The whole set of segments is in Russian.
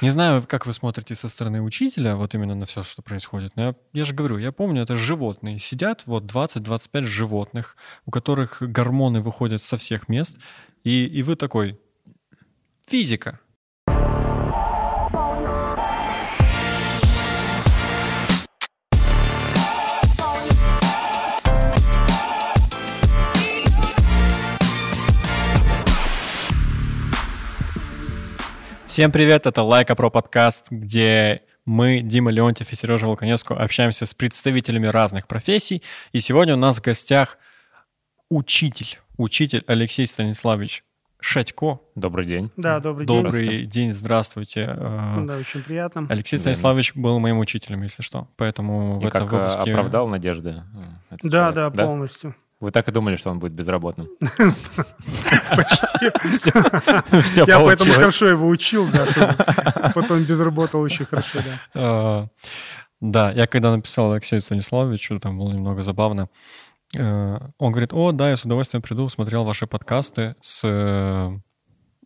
Не знаю, как вы смотрите со стороны учителя, вот именно на все, что происходит. Но я, я же говорю, я помню, это животные. Сидят вот 20-25 животных, у которых гормоны выходят со всех мест, и, и вы такой, физика. Всем привет, это Лайка Про подкаст, где мы, Дима Леонтьев и Сережа Волконецко, общаемся с представителями разных профессий. И сегодня у нас в гостях учитель, учитель Алексей Станиславович Шатько. Добрый день. Да, добрый день. Добрый день, здравствуйте. Э, Да, очень приятно. Алексей Станиславович был моим учителем, если что. Поэтому в И этом как э, выпуске... оправдал надежды? э, Да, человек, да, полностью. Вы так и думали, что он будет безработным? Почти. Все Я поэтому хорошо его учил, да, чтобы потом безработал очень хорошо, да. Э, Да, я когда написал Алексею Станиславовичу, там было немного забавно. Э, Он говорит, о, да, я с удовольствием приду, смотрел ваши подкасты с...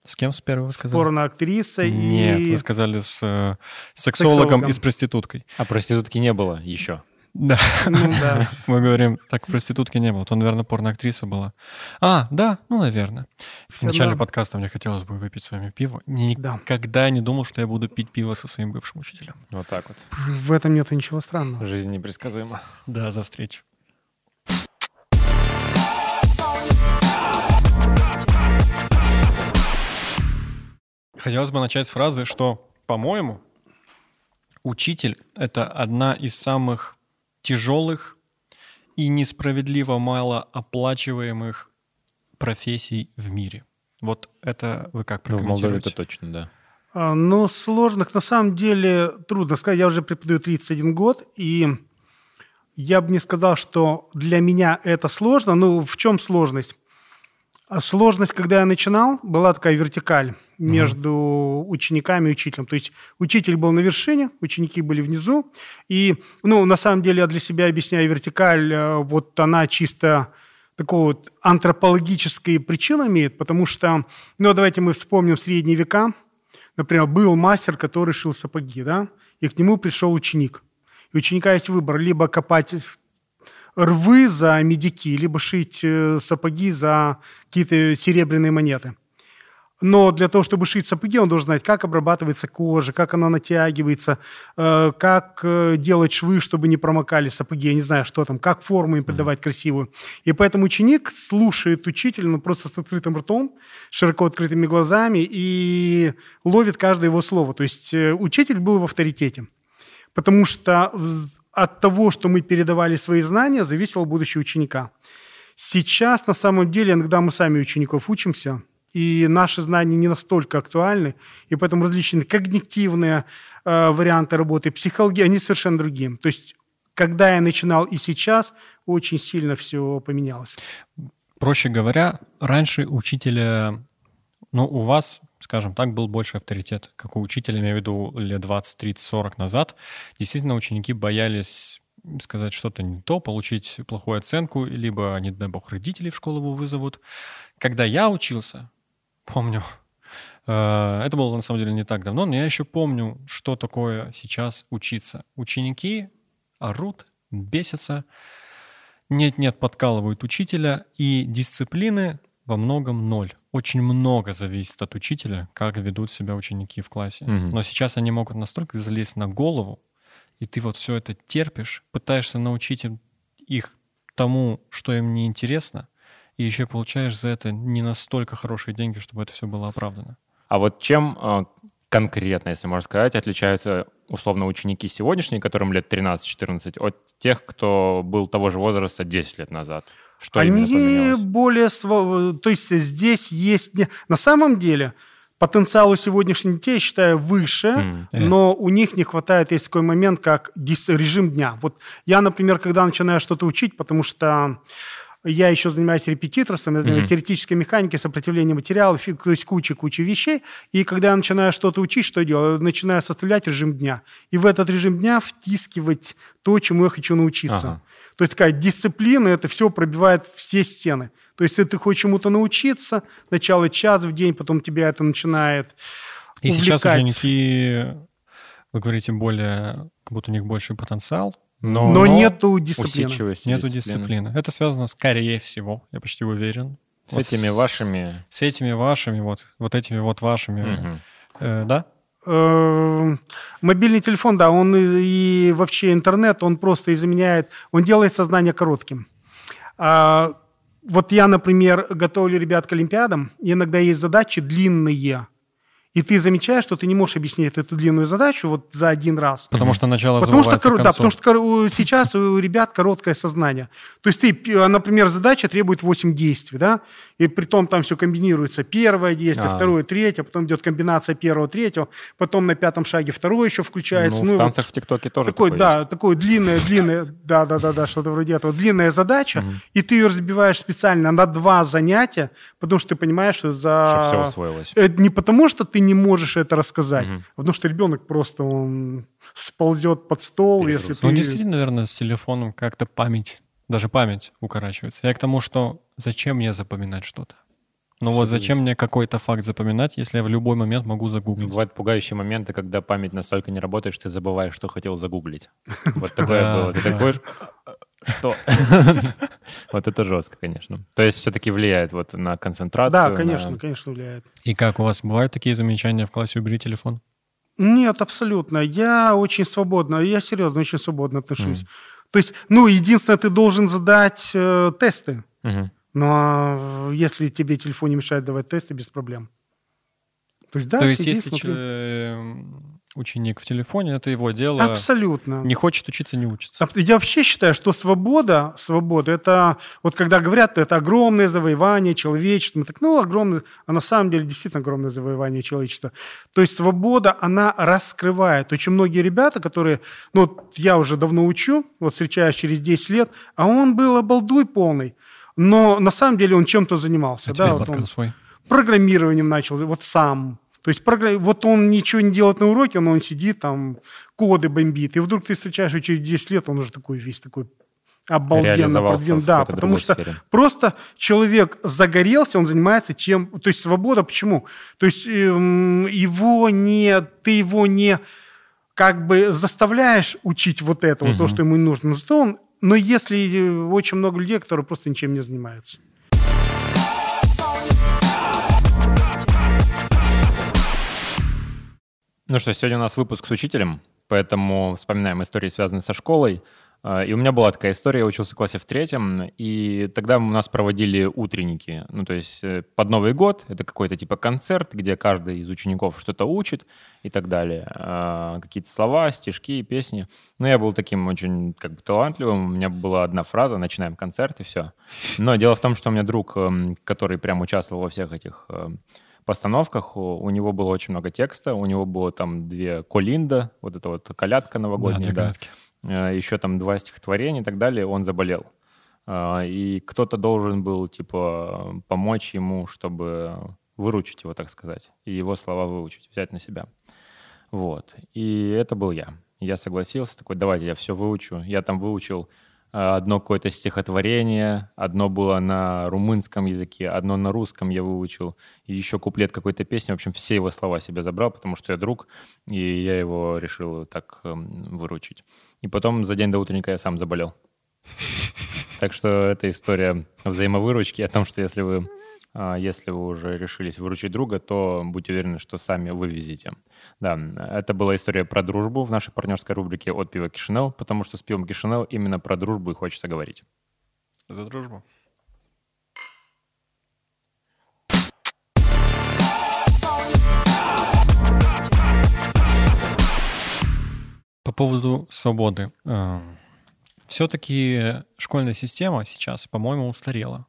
С кем с первого вы сказали? Порно-актриса Нет, и... вы сказали с э, сексологом Сексологом. и с проституткой. А проститутки не было еще. Да, Ну да. мы говорим, так проститутки не было, то, наверное, порноактриса была. А, да, ну, наверное. В начале подкаста мне хотелось бы выпить с вами пиво. Мне Да. никогда не думал, что я буду пить пиво со своим бывшим учителем. Вот так вот. В этом нет ничего странного. Жизнь непредсказуема. Да, за встречу. Хотелось бы начать с фразы, что, по-моему, учитель — это одна из самых тяжелых и несправедливо мало оплачиваемых профессий в мире. Вот это вы как Ну, в Молдове прокомментируете? это точно, да. А, Но сложных на самом деле трудно сказать. Я уже преподаю 31 год, и я бы не сказал, что для меня это сложно. Ну, в чем сложность? А Сложность, когда я начинал, была такая вертикаль между учениками и учителем. То есть учитель был на вершине, ученики были внизу. И, ну, на самом деле, я для себя объясняю вертикаль, э, вот она чисто такого вот антропологические причины имеет, потому что, ну, давайте мы вспомним средние века. Например, был мастер, который шил сапоги, да, и к нему пришел ученик. И у ученика есть выбор, либо копать рвы за медики, либо шить э, сапоги за какие-то серебряные монеты. Но для того, чтобы шить сапоги, он должен знать, как обрабатывается кожа, как она натягивается, э, как э, делать швы, чтобы не промокали сапоги, я не знаю, что там, как форму им придавать красивую. И поэтому ученик слушает учителя ну, просто с открытым ртом, широко открытыми глазами и ловит каждое его слово. То есть э, учитель был в авторитете. Потому что от того, что мы передавали свои знания, зависело будущее ученика. Сейчас, на самом деле, иногда мы сами учеников учимся, и наши знания не настолько актуальны, и поэтому различные когнитивные э, варианты работы, психология, они совершенно другие. То есть, когда я начинал и сейчас, очень сильно все поменялось. Проще говоря, раньше учителя, ну, у вас, скажем так, был больше авторитет, как у учителя, имею в виду лет 20, 30, 40 назад. Действительно, ученики боялись сказать что-то не то, получить плохую оценку, либо, не дай бог, родители в школу его вызовут. Когда я учился, помню, э, это было на самом деле не так давно, но я еще помню, что такое сейчас учиться. Ученики орут, бесятся, нет-нет, подкалывают учителя, и дисциплины во многом ноль. Очень много зависит от учителя, как ведут себя ученики в классе. Мгм. Но сейчас они могут настолько залезть на голову, и ты вот все это терпишь, пытаешься научить их тому, что им не интересно, и еще получаешь за это не настолько хорошие деньги, чтобы это все было оправдано. А вот чем э, конкретно, если можно сказать, отличаются условно ученики сегодняшние, которым лет 13-14, от тех, кто был того же возраста 10 лет назад? Что Они поменялось? более... То есть здесь есть... На самом деле потенциал у сегодняшних детей, я считаю, выше, М. Э. но у них не хватает, есть такой момент, как дис- режим дня. Вот я, например, когда начинаю что-то учить, потому что я еще занимаюсь репетиторством, я занимаюсь Мгм. теоретической механикой, сопротивлением материалов, то есть куча-куча вещей. И когда я начинаю что-то учить, что я делаю? Начинаю составлять режим дня. И в этот режим дня втискивать то, чему я хочу научиться. Ага. То есть такая дисциплина, это все пробивает все стены. То есть если ты хочешь чему-то научиться, начало час в день, потом тебя это начинает И сейчас увлекать. ученики, вы говорите, более, как будто у них больший потенциал, Но, Но нету дисциплины. усидчивости, нету дисциплины. Это связано, скорее всего, я почти уверен. С Вот этими вашими... С этими вашими, вот, вот этими вот вашими, Мгм. э, да? Э, Мобильный телефон, да, он и, и вообще интернет, он просто изменяет, он делает сознание коротким. А, вот я, например, готовлю ребят к Олимпиадам, и иногда есть задачи длинные, и ты замечаешь, что ты не можешь объяснить эту длинную задачу вот за один раз. Потому что начало Потому что, забывается коро- к да, концу. потому что сейчас у ребят короткое сознание. То есть ты, п- например, задача требует 8 действий, да, и при том там все комбинируется. Первое действие, А. второе, третье, потом идет комбинация первого, третьего, потом на пятом шаге второе еще включается. Ну, Ну, в и вот танцах в ТикТоке тоже такой, такое да, такое длинное, длинное, да, да, да, да, что-то вроде этого, длинная задача, и ты ее разбиваешь специально на два занятия, потому что ты понимаешь, что за... есть, Чтобы все усвоилось. Это не потому, что ты не можешь это рассказать, а потому что ребенок просто он сползет под стол, если ты... Ну, действительно, наверное, с телефоном как-то память, даже память укорачивается. Я к тому, что зачем мне запоминать что-то? Ну вот Всё зачем мне какой-то факт запоминать, если я в любой момент могу загуглить? Бывают пугающие моменты, когда память настолько не работает, что ты забываешь, что хотел загуглить. Вот такое было. Ты такой, что? Вот это жестко, конечно. То есть все-таки влияет вот на концентрацию. Да, конечно, конечно, влияет. И как у вас бывают такие замечания в классе «убери телефон»? Нет, абсолютно. Я очень свободно, я серьезно очень свободно отношусь. То есть, ну, единственное, ты должен задать э, тесты. Мгм. Но э, если тебе телефон не мешает давать тесты, без проблем. То есть, да, То есть если ученик в телефоне, это его дело. Абсолютно. Не хочет учиться, не учится. Я вообще считаю, что свобода, свобода, это вот когда говорят, это огромное завоевание человечества, мы так, ну, огромное, а на самом деле действительно огромное завоевание человечества. То есть свобода, она раскрывает. Очень многие ребята, которые, ну, вот я уже давно учу, вот встречаюсь через 10 лет, а он был обалдуй полный, но на самом деле он чем-то занимался. А да, вот он свой. программированием начал, вот сам. То есть вот он ничего не делает на уроке, но он сидит там, коды бомбит. И вдруг ты встречаешь его через 10 лет, он уже такой весь такой обалденно в Да, потому что сфере. просто человек загорелся, он занимается чем... То есть свобода почему? То есть эм, его не... Ты его не как бы заставляешь учить вот это, вот то, что ему нужно. Но он... Но если э, очень много людей, которые просто ничем не занимаются. Ну что, сегодня у нас выпуск с учителем, поэтому вспоминаем истории, связанные со школой. А, И у меня была такая история, я учился в классе в третьем, и тогда у нас проводили утренники. Ну, то есть э, под Новый год это какой-то типа концерт, где каждый из учеников что-то учит и так далее. А, Какие-то слова, стишки, песни. Ну, я был таким очень как бы талантливым, у меня была одна фраза, начинаем концерт и все. Но дело в том, что у меня друг, эм, который прям участвовал во всех этих эм, постановках, у, у него было очень много текста, у него было там две колинда, вот эта вот колядка новогодняя, да, колядки. Э, еще там два стихотворения и так далее, он заболел. А, И кто-то должен был, типа, помочь ему, чтобы выручить его, так сказать, и его слова выучить, взять на себя. Вот. И это был я. Я согласился, такой, давайте я все выучу. Я там выучил э, одно какое-то стихотворение, одно было на румынском языке, одно на русском я выучил, и еще куплет какой-то песни. В общем, все его слова себе забрал, потому что я друг, и я его решил так эм, выручить. И потом за день до утренника я сам заболел. Так что это история взаимовыручки о том, что если вы, если вы уже решились выручить друга, то будьте уверены, что сами вывезете. Да, это была история про дружбу в нашей партнерской рубрике «От пива Кишинел», потому что с пивом Кишинел именно про дружбу и хочется говорить. За дружбу. По поводу свободы. Все-таки школьная система сейчас, по-моему, устарела.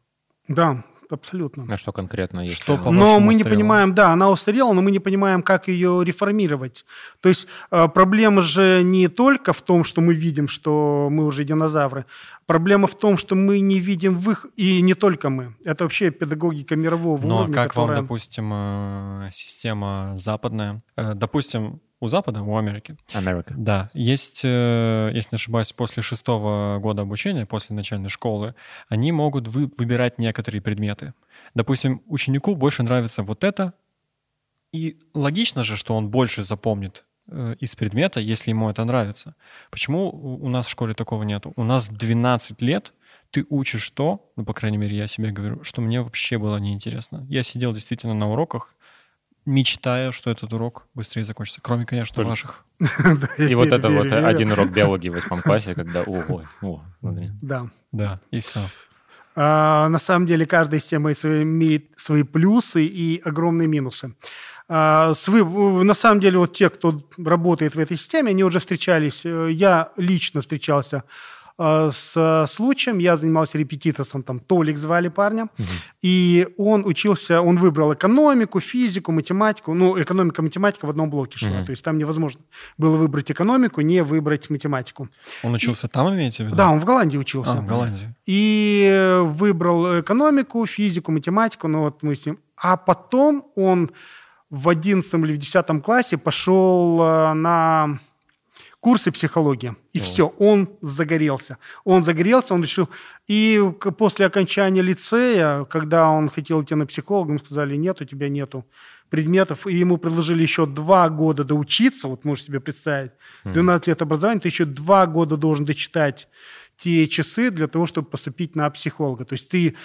Да, абсолютно. На что конкретно есть? Что по- Но мы не устарела? понимаем, да, она устарела, но мы не понимаем, как ее реформировать. То есть э, проблема же не только в том, что мы видим, что мы уже динозавры. Проблема в том, что мы не видим в их, и не только мы. Это вообще педагогика мирового Ну а уровня, как которая... вам, допустим, э, система западная? Э, Допустим, у Запада, у Америки, Америка. Да, есть, э, если не ошибаюсь, после шестого года обучения, после начальной школы, они могут вы- выбирать некоторые предметы. Допустим, ученику больше нравится вот это, И логично же, что он больше запомнит э, из предмета, если ему это нравится. Почему у нас в школе такого нету? У нас 12 лет ты учишь то, ну, по крайней мере, я себе говорю, что мне вообще было неинтересно. Я сидел действительно на уроках, мечтая, что этот урок быстрее закончится. Кроме, конечно, Только- ваших. И вот это вот один урок биологии в восьмом классе, когда, ого. Да. Да, и все. А, на самом деле каждая система из- имеет свои плюсы и огромные минусы. А, на самом деле вот те, кто работает в этой системе, они уже встречались. Э, Я лично встречался с случаем, я занимался репетиторством, там Толик звали парня, и он учился, он выбрал экономику, физику, математику, ну, экономика, математика в одном блоке шла, Мгм. то есть там невозможно было выбрать экономику, не выбрать математику. Он учился там, имеете в виду? Да, он в Голландии учился А, в Голландии. и э, выбрал экономику, физику, математику, ну вот мы с ним. А потом он в 11 или в 10 классе пошел э, на курсы психологии. И все, он загорелся. Он загорелся, он решил... И после окончания лицея, когда он хотел идти на психолога, ему сказали, нет, у тебя нету предметов, и ему предложили еще два года доучиться, вот можешь себе представить, 12 лет образования, ты еще два года должен дочитать те часы для того, чтобы поступить на психолога. То есть ты,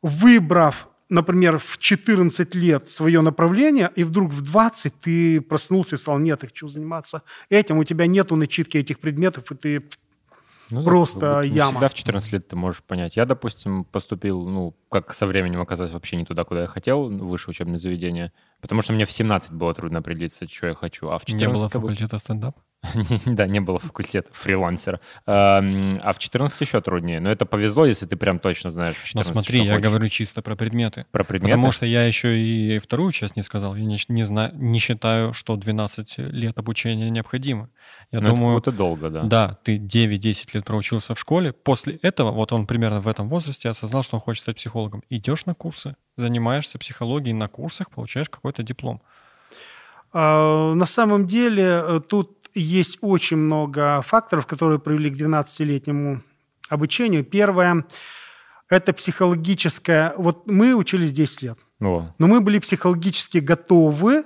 выбрав, например, в 14 лет свое направление, и вдруг в 20 ты проснулся и сказал, нет, я хочу заниматься этим, у тебя нету начитки этих предметов, и ты... Ну, Просто вот не яма. Всегда в 14 лет ты можешь понять. Я, допустим, поступил, ну, как со временем оказалось, вообще не туда, куда я хотел, в высшее учебное заведение, потому что мне в 17 было трудно определиться, что я хочу, а в 14... Не было факультета стендап? Да, не было факультета фрилансера. Эм, А в 14 еще труднее. Но это повезло, если ты прям точно знаешь Но 14, смотри, я говорю чисто про предметы. про предметы. Потому что я еще и вторую часть не сказал. Я не, не знаю, не считаю, что 12 лет обучения необходимо. Я Ну, это думаю, будто долго, да. да, ты 9-10 лет проучился в школе. После этого, вот он примерно в этом возрасте осознал, что он хочет стать психологом. Идешь на курсы, занимаешься психологией на курсах, получаешь какой-то диплом. А, На самом деле э, тут есть очень много факторов, которые привели к 12-летнему обучению. Первое – это психологическое... Вот мы учились 10 лет, О, но мы были психологически готовы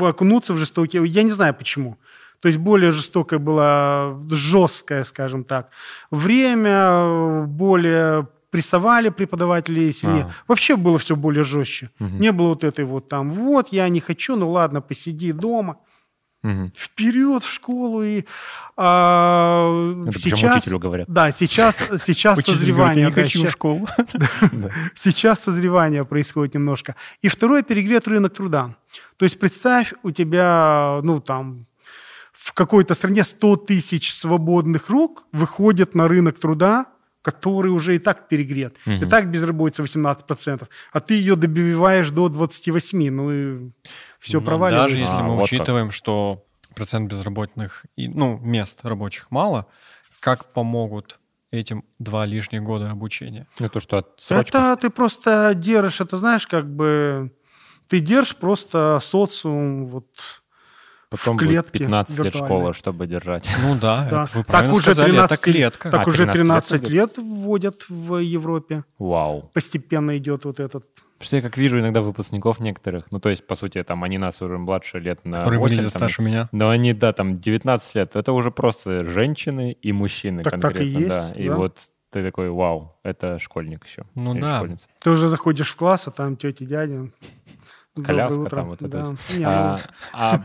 окунуться в жестокие... Я не знаю почему. То есть более жестокая была, жесткая, скажем так. Время, более прессовали преподаватели сильнее. А. Вообще было все более жестче. Мгм. Не было вот этой вот там, вот, я не хочу, ну ладно, посиди дома. Мгм. Вперед в школу и а, Это сейчас, учителю говорят. да, сейчас, сейчас говорит, созревание, я не хочу в школу. Сейчас созревание происходит немножко. И второе, перегрет рынок труда. То есть представь, у тебя, ну там, в какой-то стране 100 тысяч свободных рук выходят на рынок труда, который уже и так перегрет. И Мгм. так безработица 18%. А ты ее добиваешь до 28%. Ну и все Ну, проваливается. Даже если А, мы вот как. учитываем, что процент безработных, и, ну, мест рабочих мало, как помогут этим два лишних года обучения? Ну, то, что отсрочка. Это ты просто держишь, это знаешь, как бы ты держишь просто социум вот Потом в будет клетке 15 лет школа, чтобы держать. Ну да, Да. это вы Так уже сказали, 13 это клетка. Так А, уже 13 лет 13 лет вводят в Европе. Вау. Постепенно идет вот этот. Просто я как вижу иногда выпускников некоторых, ну, то есть, по сути, там, они нас уже младше лет на Которые 8, выглядят там, старше меня. Но они, да, там 19 лет. Это уже просто женщины и мужчины Так так и конкретно, есть, да. И да. вот ты такой, вау, это школьник еще. Ну да. школьница. Ты уже заходишь в класс, а там тети, дядя. Коляска утро. там вот это Да. Не, А, ну, а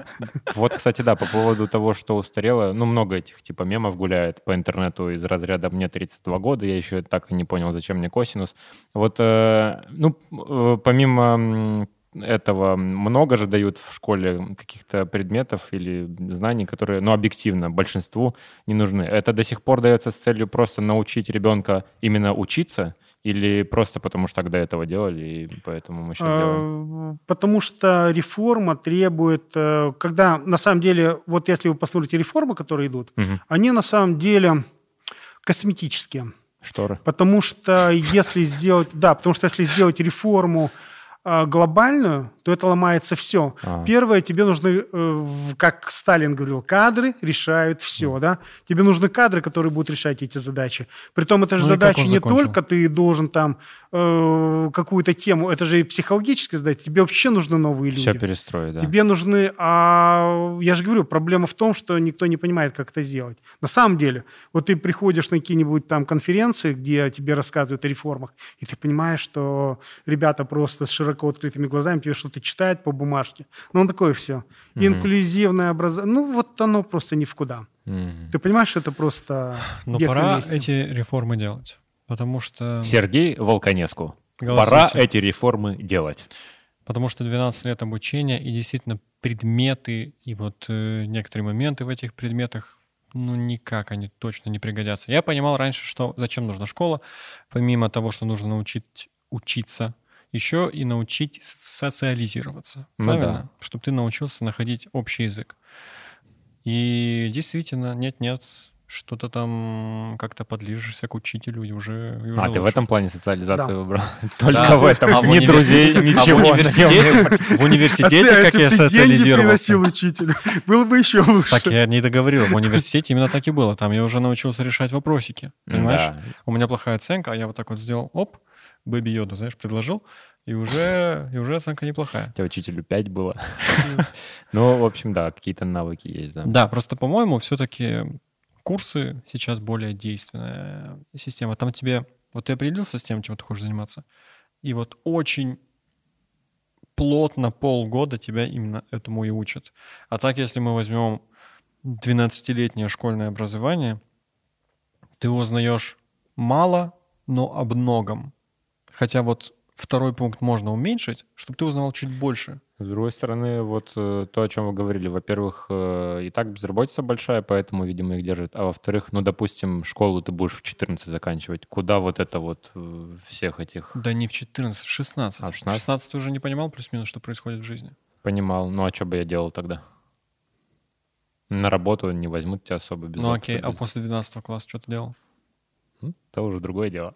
вот, кстати, да, по поводу того, что устарело, ну, много этих типа мемов гуляет по интернету из разряда «мне 32 года», я еще так и не понял, зачем мне косинус. Вот, э, ну, э, помимо этого, много же дают в школе каких-то предметов или знаний, которые, ну, объективно, большинству не нужны. Это до сих пор дается с целью просто научить ребенка именно учиться или просто потому что до этого делали, и поэтому мы сейчас делаем? э, Потому что реформа требует, э, когда на самом деле, вот если вы посмотрите реформы, которые идут, Мгм. они на самом деле косметические. Шторы. Потому что если сделать, да, потому что если сделать реформу глобальную, то это ломается все. А. Первое, тебе нужны, э, как Сталин говорил, кадры решают все, да. Тебе нужны кадры, которые будут решать эти задачи. Притом это же Ну он не закончил? только ты должен там э, какую-то тему, это же и психологически сдать, тебе вообще нужны новые люди. Все перестроить, да. Тебе нужны... А я же говорю, проблема в том, что никто не понимает, как это сделать. На самом деле, вот ты приходишь на какие-нибудь там конференции, где тебе рассказывают о реформах, и ты понимаешь, что ребята просто с широко открытыми глазами тебе что-то читают по бумажке. Ну, он такое все. Инклюзивное образование. Ну, вот оно просто ни в куда. Мгм. Ты понимаешь, что это просто... Но на пора эти реформы делать. Потому что, Сергей Волконеску. Пора эти реформы делать. потому что 12 лет обучения и действительно предметы и вот э, некоторые моменты в этих предметах, ну никак они точно не пригодятся. Я понимал раньше, что зачем нужна школа, помимо того, что нужно научить учиться, еще и научить социализироваться. Ну правильно? Чтобы ты научился находить общий язык. И действительно, нет-нет, что-то там как-то подлижешься к учителю и уже, и уже А, ты в лучше. этом плане социализацию Да. выбрал? Только Да, в этом. а в Ни друзей, ничего. А в университете, в А университете ты, а как я деньги социализировался? приносил учителю, было бы еще лучше. Так я не договорил. В университете именно так и было. Там я уже научился решать вопросики. Понимаешь? Да. У меня плохая оценка, а я вот так вот сделал, оп, Бэби Йоду, знаешь, предложил, и уже, и уже оценка неплохая. У тебя учителю 5 было. Ну, в общем, да, какие-то навыки есть, да. Да, просто, по-моему, все-таки курсы сейчас более действенная система. Там тебе... Вот ты определился с тем, чем ты хочешь заниматься, и вот очень плотно полгода тебя именно этому и учат. А так, если мы возьмем 12-летнее школьное образование, ты узнаешь мало, но об многом. Хотя вот второй пункт можно уменьшить, чтобы ты узнавал чуть больше. С другой стороны, вот э, то, о чем вы говорили, во-первых, э, и так безработица большая, поэтому, видимо, их держат. А во-вторых, ну, допустим, школу ты будешь в 14 заканчивать. Куда вот это вот э, всех этих Да не в 14, в 16. А, в в 16? 16 ты уже не понимал плюс-минус, что происходит в жизни. понимал? Ну, а что бы я делал тогда? На работу не возьмут тебя особо без ну окей, а без- после 12 класса что ты делал? Ну, это уже другое дело.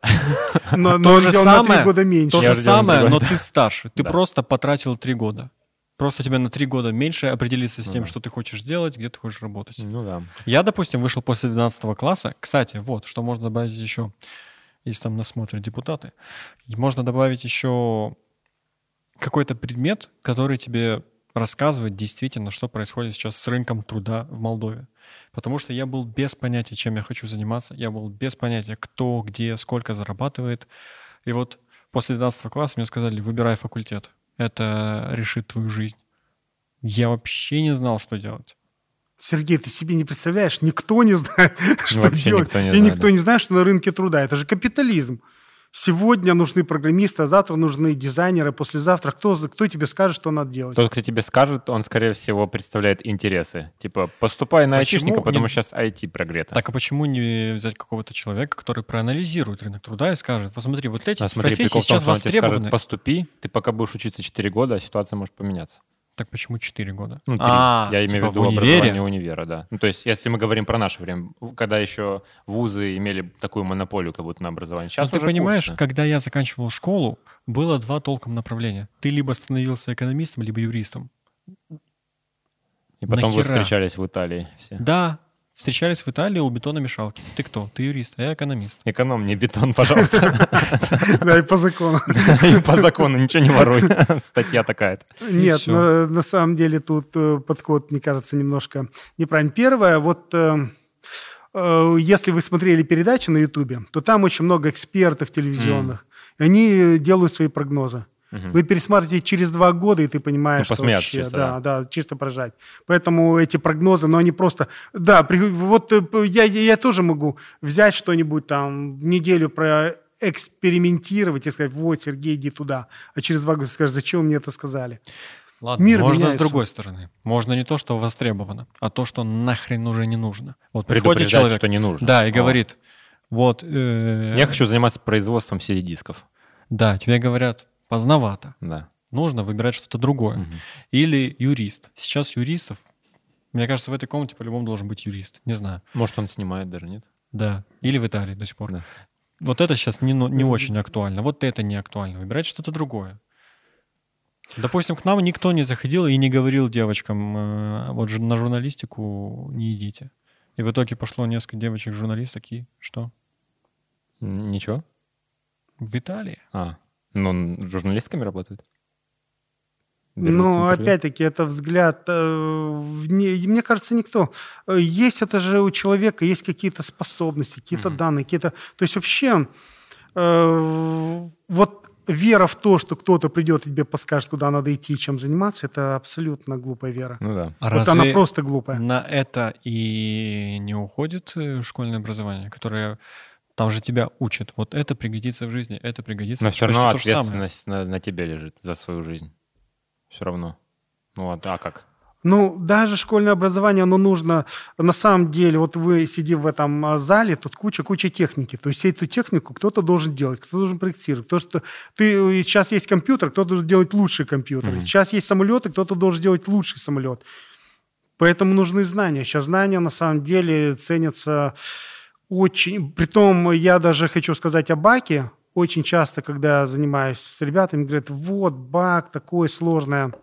Но, но То же три самое, года меньше. То же самое, но ты старше. Ты Да. просто потратил 3 года. Просто тебе на 3 года меньше определиться с Ну тем, да. что ты хочешь делать, где ты хочешь работать. Ну да. Я, допустим, вышел после 12 класса. Кстати, вот, что можно добавить еще, если там нас смотрят депутаты. Можно добавить еще какой-то предмет, который тебе рассказывает действительно, что происходит сейчас с рынком труда в Молдове. Потому что я был без понятия, чем я хочу заниматься. Я был без понятия, кто, где, сколько зарабатывает. И вот после 12 класса мне сказали, выбирай факультет. Это решит твою жизнь. Я вообще не знал, что делать. Сергей, ты себе не представляешь, никто не знает, что Вообще делать. никто не и знает, никто не знает, что на рынке труда. Это же капитализм. Сегодня нужны программисты, а завтра нужны дизайнеры, послезавтра. Кто, кто тебе скажет, что надо делать? Тот, кто тебе скажет, он, скорее всего, представляет интересы. Типа, поступай на Почему айтишника, потому не- что сейчас IT прогрето. Так а почему не взять какого-то человека, который проанализирует рынок труда и скажет, вот смотри, вот эти А смотри, профессии прикол сейчас тебе скажет, востребованы. поступи, ты пока будешь учиться 4 года, а ситуация может поменяться. Так почему 4 года? Ну, три. А, Я типа имею в виду в универе? образование универа, да. Ну, то есть, если мы говорим про наше время, когда еще вузы имели такую монополию как будто на образование. Сейчас Ну, ты уже понимаешь, курсы. когда я заканчивал школу, было два толком направления. Ты либо становился экономистом, либо юристом. И потом вы нахера? встречались в Италии все. Да, встречались в Италии у бетономешалки. Ты кто? Ты юрист, а я экономист. Эконом мне бетон, пожалуйста. Да, и по закону. И по закону ничего не воруй. Статья такая-то. Нет, на, самом деле тут э, подход, мне кажется, немножко неправильный. Первое, вот э, э, если вы смотрели передачи на Ютубе, то там очень много экспертов телевизионных. Они делают свои прогнозы. Мгм. Вы пересматриваете через два года, и ты понимаешь, Ну, что вообще, чисто, да, да, чисто прожать. Поэтому эти прогнозы, но они просто... Да, при- вот э, я, я тоже могу взять что-нибудь там, неделю проэкспериментировать и сказать, вот, Сергей, иди туда. А через два года скажешь, зачем вы мне это сказали? Ладно, Мир можно с меняется. другой стороны. Можно не то, что востребовано, а то, что нахрен уже не нужно. Вот приходит Предупреждать, человек, что не нужно. да, и О. говорит, вот, э, Я хочу заниматься производством CD-дисков. да, тебе говорят, поздновато, Да. нужно выбирать что-то другое. Мгм. Или юрист. Сейчас юристов, мне кажется, в этой комнате по-любому должен быть юрист. Не знаю. Может, он снимает даже, нет? Да. Или в Италии до сих пор. Да. Вот это сейчас не, не очень актуально. Вот это не актуально. Выбирать что-то другое. Допустим, к нам никто не заходил и не говорил девочкам, э, вот жу- на журналистику не идите. И в итоге пошло несколько девочек-журналисток, и что? Ничего. В Италии. А, ну, он журналистками работает? Ну, интервью? опять-таки, это взгляд... э, мне кажется, никто. Э, Есть это же у человека, есть какие-то способности, какие-то Мгм. данные, какие-то... То есть вообще э, вот вера в то, что кто-то придет и тебе подскажет, куда надо идти и чем заниматься, это абсолютно глупая вера. Ну да. А вот она просто глупая. на это и не уходит школьное образование, которое там же тебя учат. Вот это пригодится в жизни, это пригодится. Но все равно ответственность на, на тебе лежит за свою жизнь. Все равно. Ну, а, а как? Ну, даже школьное образование, оно нужно, на самом деле, вот вы сидите в этом а, зале, тут куча-куча техники. То есть эту технику кто-то должен делать, кто-то должен проектировать. То, что ты, э, сейчас есть компьютер, кто-то должен делать лучший компьютер. Мгм. Сейчас есть самолеты, кто-то должен делать лучший самолет. Поэтому нужны знания. Сейчас знания, на самом деле, ценятся очень... Притом, я даже хочу сказать о баке. Очень часто, когда я занимаюсь с ребятами, говорят, вот, бак, такое сложное.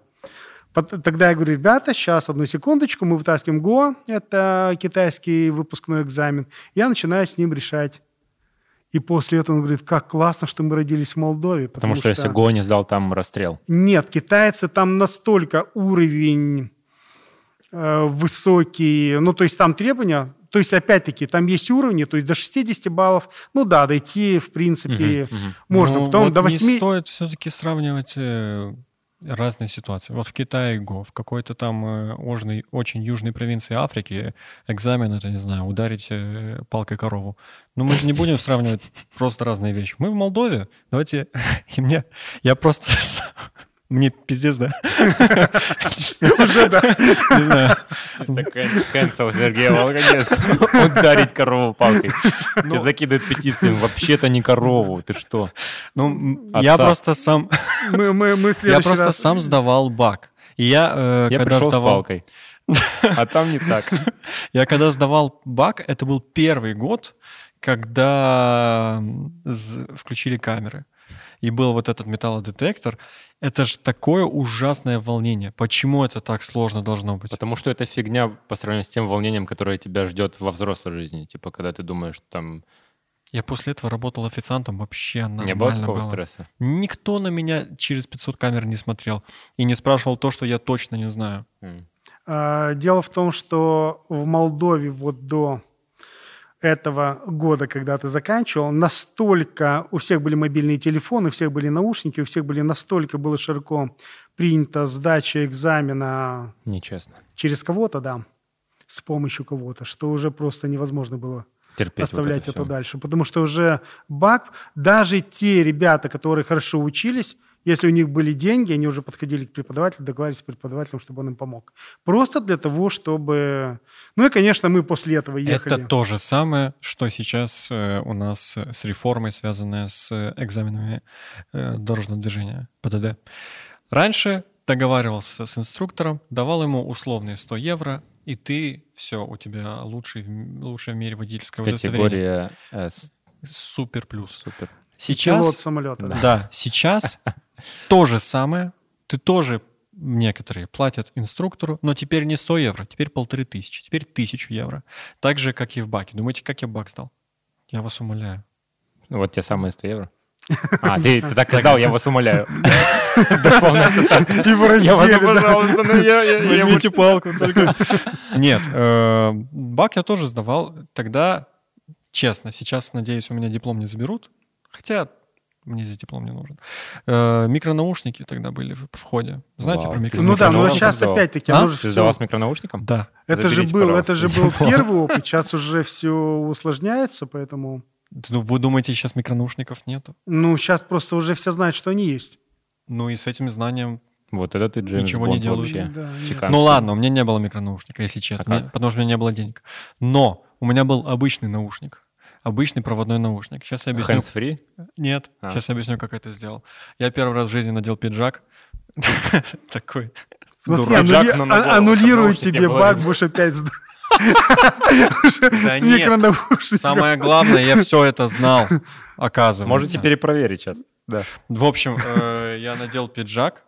Тогда я говорю, ребята, сейчас, одну секундочку, мы вытаскиваем ГО, это китайский выпускной экзамен. Я начинаю с ним решать. И после этого он говорит, как классно, что мы родились в Молдове. Потому, что, если Го не сдал, там расстрел. Нет, китайцы там настолько уровень э, высокий, ну, то есть там требования, то есть, опять-таки, там есть уровни, то есть до 60 баллов, ну да, дойти, в принципе, мгм. можно. Ну, Потом вот до не 8... стоит все-таки сравнивать э, разные ситуации. Вот в Китае ГО, в какой-то там э, ожной- очень южной провинции Африки экзамен, это, не знаю, ударить э, палкой корову. Ну, мы же не будем сравнивать просто разные вещи. Мы в Молдове, давайте... И мне... Я просто... Мне пиздец, да? Уже, да. Не знаю. Кэнсел Сергея Вологодецкого. Ударить корову палкой. Тебе закидывают петицию. Вообще-то не корову. Ты что? Ну, я просто сам... Мы, мы, мы в Я просто сам сдавал бак. И я, э, Я когда пришел с сдавал... палкой. А там не так. Я когда сдавал бак, это был первый год, когда включили камеры. И был вот этот металлодетектор. Это же такое ужасное волнение. Почему это так сложно должно быть? Потому что это фигня по сравнению с тем волнением, которое тебя ждет во взрослой жизни. Типа, когда ты думаешь, что там Я после этого работал официантом, вообще нормально не было такого было. стресса. Никто на меня через 500 камер не смотрел и не спрашивал то, что я точно не знаю. А, Дело в том, что в Молдове вот до этого года, когда ты заканчивал, настолько у всех были мобильные телефоны, у всех были наушники, у всех были настолько было широко принято сдача экзамена Нечестно. через кого-то, да, с помощью кого-то, что уже просто невозможно было Терпеть оставлять вот это, это, дальше. Потому что уже бак, даже те ребята, которые хорошо учились, если у них были деньги, они уже подходили к преподавателю, договаривались с преподавателем, чтобы он им помог. Просто для того, чтобы... Ну и, конечно, мы после этого ехали. Это то же самое, что сейчас э, у нас э, с реформой, связанная с э, экзаменами дорожного движения, ПДД. Раньше договаривался с инструктором, давал ему условные 100 евро, и ты, все, у тебя лучший, лучшее в мире водительское удостоверение. Категория S. Супер плюс. Супер. Пилот Сейчас, самолета. да. да, сейчас то же самое. Ты тоже некоторые платят инструктору, но теперь не 100 евро, теперь полторы тысячи, теперь тысячу евро. Так же, как и в баке. Думаете, как я бак сдал? Я вас умоляю. Ну, Вот те самые 100 евро. А, ты, ты так и сказал, я вас умоляю. Дословно цитата. Его Я вас, раздели, пожалуйста, ну я Возьмите палку только. Нет, э, бак я тоже сдавал. Тогда, честно, сейчас, надеюсь, у меня диплом не заберут. Хотя мне здесь диплом не нужен. Э, Микронаушники тогда были в входе. Знаете Вау, про ты Ну микронаушники? да, но сейчас сдавал. опять-таки, А? оно же Ты сдавал с микронаушником? Да. Это же был, пожалуйста, это же был первый опыт, сейчас уже все усложняется, поэтому... Ну, Вы думаете, сейчас микронаушников нету? Ну, сейчас просто уже все знают, что они есть. Ну и с этим знанием... Вот это ты, Джеймс Ничего не Бонд делаю. вообще. Да. Ну ладно, у меня не было микронаушника, если честно, А Мне- потому что у меня не было денег. Но у меня был обычный наушник. Обычный проводной наушник. Сейчас я объясню. Hands-free? Нет, А. сейчас я объясню, как это сделал. Я первый раз в жизни надел пиджак. Такой. Смотри, а- чтобы наушники тебе баг, будешь опять сда- Да с нет, микронаушником. Самое главное, я все это знал, оказывается. Можете перепроверить сейчас. Да. В общем, э, я надел пиджак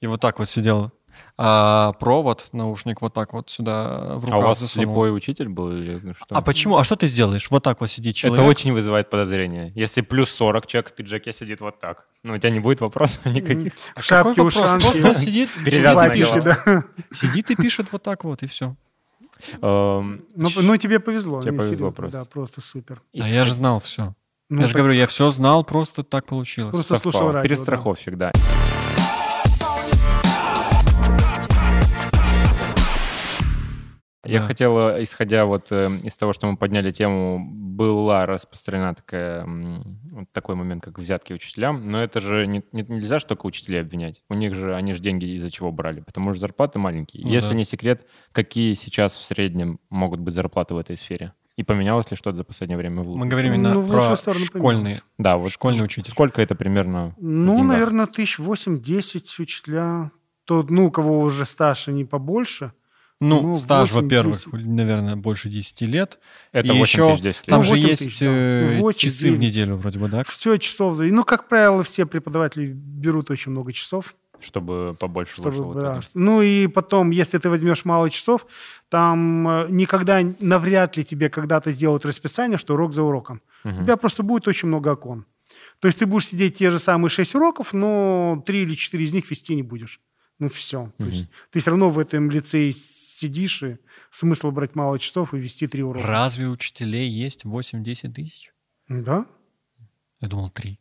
и вот так вот сидел. А провод, наушник вот так вот сюда в рукав А у вас засунул. слепой учитель был или что? А почему? А что ты сделаешь? Вот так вот сидит человек. Это очень вызывает подозрение. Если плюс 40 человек в пиджаке сидит вот так, ну у тебя не будет вопросов никаких. А В шапке, какой вопрос? ушанке. Просто он сидит, голова. да. сидит и пишет вот так вот, и все. Эм, Ну, ну, тебе повезло. Тебе повезло просто. Да, просто супер. А я же знал все. Ну, я же так говорю, я все знал, просто так получилось. Просто совпало. слушал радио, да. Перестраховщик, да. Я Да. хотел, э, исходя вот э, из того, что мы подняли тему, была распространена такая, вот такой момент, как взятки учителям, но это же не- не- нельзя же только учителей обвинять. У них же, они же деньги из-за чего брали, потому что зарплаты маленькие. Ну Если да. не секрет, какие сейчас в среднем могут быть зарплаты в этой сфере? И поменялось ли что-то за последнее время в лучшую? Мы говорим именно Ну, про сторону школьные. Да, вот Школьный учитель. Сколько это примерно? Ну, наверное, тысяч восемь-десять учителя. То, ну, у кого уже стаж, они побольше. Ну, Ну, стаж, 8, во-первых, 10. наверное, больше 10 лет. Это и 8 еще тысяч 10 лет. Там Ну, же 8 есть тысяч, да. э, 8, часы в 9. неделю вроде бы, да? Все часов. за- Ну, как правило, все преподаватели берут очень много часов. чтобы побольше вышло Чтобы, вот да. это. Ну и потом, если ты возьмешь мало часов, там э, никогда, навряд ли тебе когда-то сделают расписание, что урок за уроком. У Мгм. тебя просто будет очень много окон. То есть ты будешь сидеть те же самые 6 уроков, но 3 или 4 из них вести не будешь. Ну все. То есть ты все равно в этом лицее сидишь, и смысл брать мало часов и вести 3 урока. Разве учителей есть 8-10 тысяч? Да? Я думал, 3.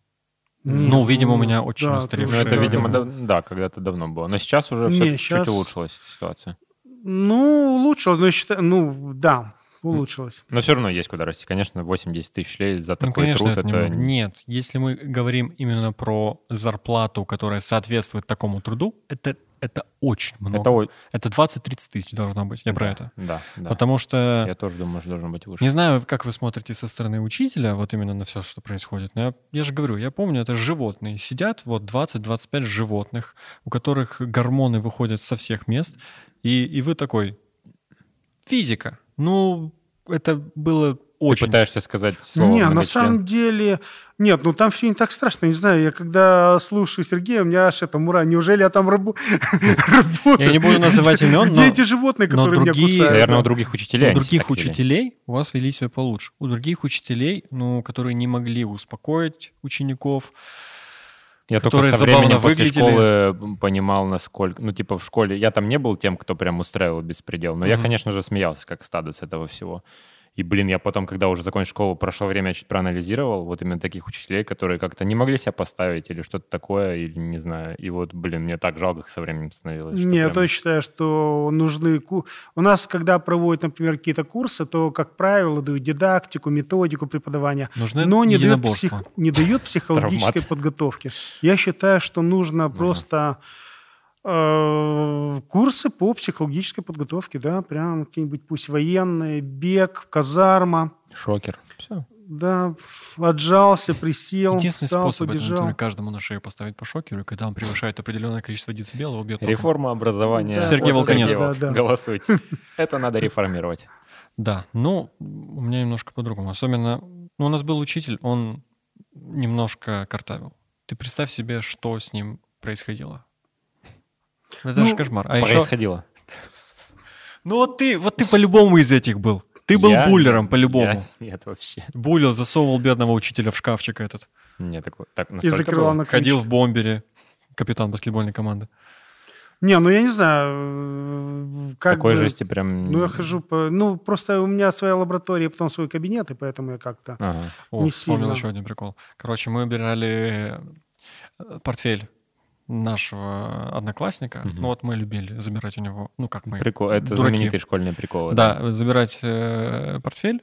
Нет, Ну, видимо, у меня очень да, устаревшая Ну, это, видимо, да. да, да, когда-то давно было. Но сейчас уже Не, все щас- чуть улучшилась эта ситуация. Ну, улучшилось, но считаю, ну, да, улучшилось. Но все равно есть куда расти. Конечно, 8-10 тысяч лет за Ну, такой конечно, труд, это это... не- Нет, если мы говорим именно про зарплату, которая соответствует такому труду, это, это очень много. это Это 20-30 тысяч должно быть. Я про да, это. Да, да. Потому что... Я тоже думаю, что должно быть выше. Не знаю, как вы смотрите со стороны учителя, вот именно на все, что происходит. Но я, я же говорю, я помню, это животные. Сидят вот 20-25 животных, у которых гормоны выходят со всех мест. И, и вы такой, физика. Ну, это было Ты очень... пытаешься сказать слово не, на самом деле... Нет, ну там все не так страшно. Не знаю, я когда слушаю Сергея, у меня аж это мура. Неужели я там рабу- работаю? Я не буду называть имен, Где но- эти животные, которые меня кусают? Наверное, у других учителей. У других учителей у вас вели себя получше. У других учителей, ну, которые не могли успокоить учеников, Я только которые со забавно временем после выглядели. школы понимал, насколько... Ну, типа, в школе... Я там не был тем, кто прям устраивал беспредел, но я, Мгм. конечно же, смеялся как стадо с этого всего. И, блин, я потом, когда уже закончил школу, прошло время, я чуть проанализировал вот именно таких учителей, которые как-то не могли себя поставить или что-то такое, или не знаю. И вот, блин, мне так жалко их со временем становилось. что Не, я прям- тоже считаю, что нужны... У нас, когда проводят, например, какие-то курсы, то, как правило, дают дидактику, методику преподавания, нужны но не дают, псих- не дают психологической подготовки. Я считаю, что нужно просто э, курсы по психологической подготовке, да, прям какие-нибудь пусть военные, бег, казарма, Шокер. Все. да, отжался, присел, Единственный встал, способ это побежал. Анатолий, каждому на шею поставить по шокеру, и когда он превышает определенное количество убьет током. Реформа образования. Да, Сергей от Волконецкий. Сергея. Да, да. Голосуйте. Это надо реформировать. Да, ну, у меня немножко по-другому. Особенно, ну, у нас был учитель, он немножко картавил. Ты представь себе, что с ним происходило. Это Ну, же кошмар. А еще, Происходило. ну вот ты, вот ты по-любому из этих был. Ты был Я- буллером по-любому. я- Нет, вообще. Булил, засовывал бедного учителя в шкафчик этот. Нет, такого. Так, И закрывал было? на Ходил ключ. в бомбере, капитан баскетбольной команды. Не, ну я не знаю, как Такой бы- жести прям... Ну, я хожу по... Ну, просто у меня своя лаборатория, потом свой кабинет, и поэтому я как-то... Ага. О, Не вспомнил сильно. еще один прикол. Короче, мы убирали э, портфель нашего одноклассника. Мгм. Ну вот мы любили забирать у него, ну как мы, Прикол. Это дураки. знаменитые школьные приколы. Да, забирать э, портфель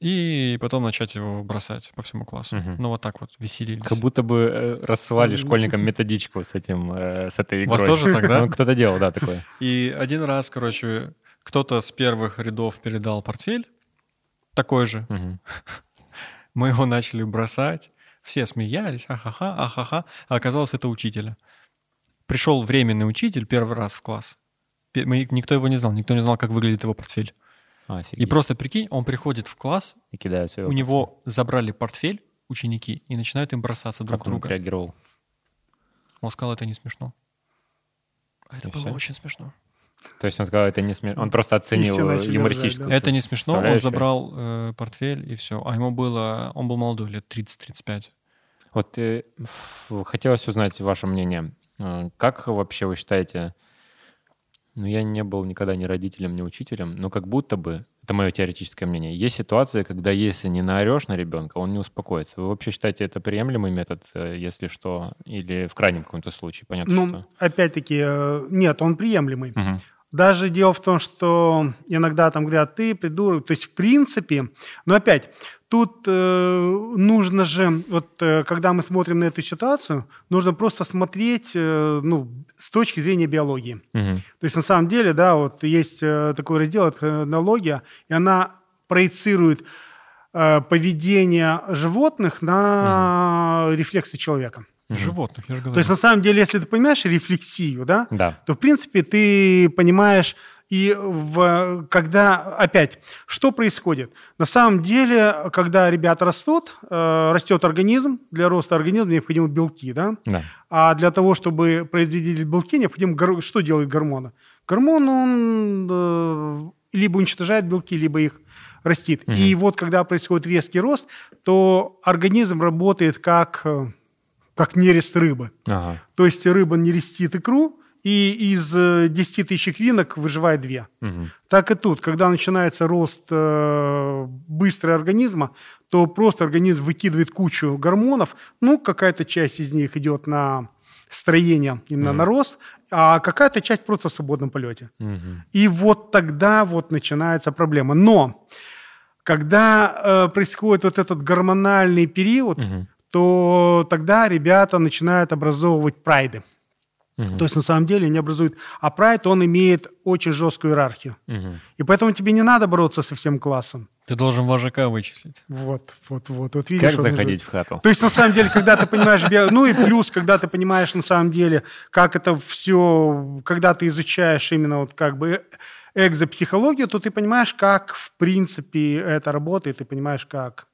и потом начать его бросать по всему классу. Мгм. Ну вот так вот веселились. Как будто бы э, рассылали школьникам методичку с этим, э, с этой У игрой. вас тоже так, да? Ну, кто-то делал, да, такое. И один раз, короче, кто-то с первых рядов передал портфель, такой же. Мгм. Мы его начали бросать. Все смеялись, ахаха, ахаха. А оказалось, это учителя. Пришел временный учитель первый раз в класс. Мы, никто его не знал, никто не знал, как выглядит его портфель. А, И офигеть. просто прикинь, он приходит в класс, И его. у него забрали портфель ученики и начинают им бросаться друг Как он друга. отреагировал? Он сказал, это не смешно. Это И было всё? очень смешно. То есть он сказал, это не смешно. Он просто оценил все начали юмористическую Это не смешно, он забрал э, портфель и все. А ему было, он был молодой, лет 30-35. Вот э, хотелось узнать ваше мнение. Э, Как вообще вы считаете, ну я не был никогда ни родителем, ни учителем, но как будто бы, это мое теоретическое мнение, есть ситуации, когда если не наорешь на ребенка, он не успокоится. Вы вообще считаете это приемлемый метод, э, если что, или в крайнем каком-то случае? Понятно, Ну, что... опять-таки, нет, он приемлемый. Мгм. Даже дело в том, что иногда там говорят, ты придурок. То есть, в принципе, но опять, тут э, нужно же, вот э, когда мы смотрим на эту ситуацию, нужно просто смотреть, э, ну, с точки зрения биологии. Мгм. То есть, на самом деле, да, вот есть э, такой раздел, это энология, и она проецирует э, поведение животных на рефлексы человека. Животных, я же говорю. То есть, на самом деле, если ты понимаешь рефлексию, да, Да. то, в принципе, ты понимаешь, и в, когда, опять, что происходит? На самом деле, когда ребята растут, э, растет организм, для роста организма необходимы белки, да? Да. А для того, чтобы производить белки, необходимо... Что делает гормон? Гормон, он э, либо уничтожает белки, либо их растит. И вот когда происходит резкий рост, то организм работает как, э, как нерест рыбы. Ага. То есть рыба нерестит икру, и из э, 10 тысяч икринок выживает две. Мгм. Так и тут, когда начинается рост э, быстрый организма, то просто организм выкидывает кучу гормонов, ну, какая-то часть из них идет на строение, именно на рост, а какая-то часть просто в свободном полете. Мгм. И вот тогда вот начинается проблема. Но когда э, происходит вот этот гормональный период, Мгм. То тогда ребята начинают образовывать прайды. Мгм. То есть на самом деле они образуют... А прайд, он имеет очень жесткую иерархию. Мгм. И поэтому тебе не надо бороться со всем классом. Ты должен вожака вычислить. Вот, вот, вот. вот видишь, Как заходить в хату? То есть, на самом деле, когда ты понимаешь... Ну и плюс, когда ты понимаешь, на самом деле, как это все... Когда ты изучаешь именно вот как бы экзопсихологию, то ты понимаешь, как, в принципе, это работает, ты понимаешь, как...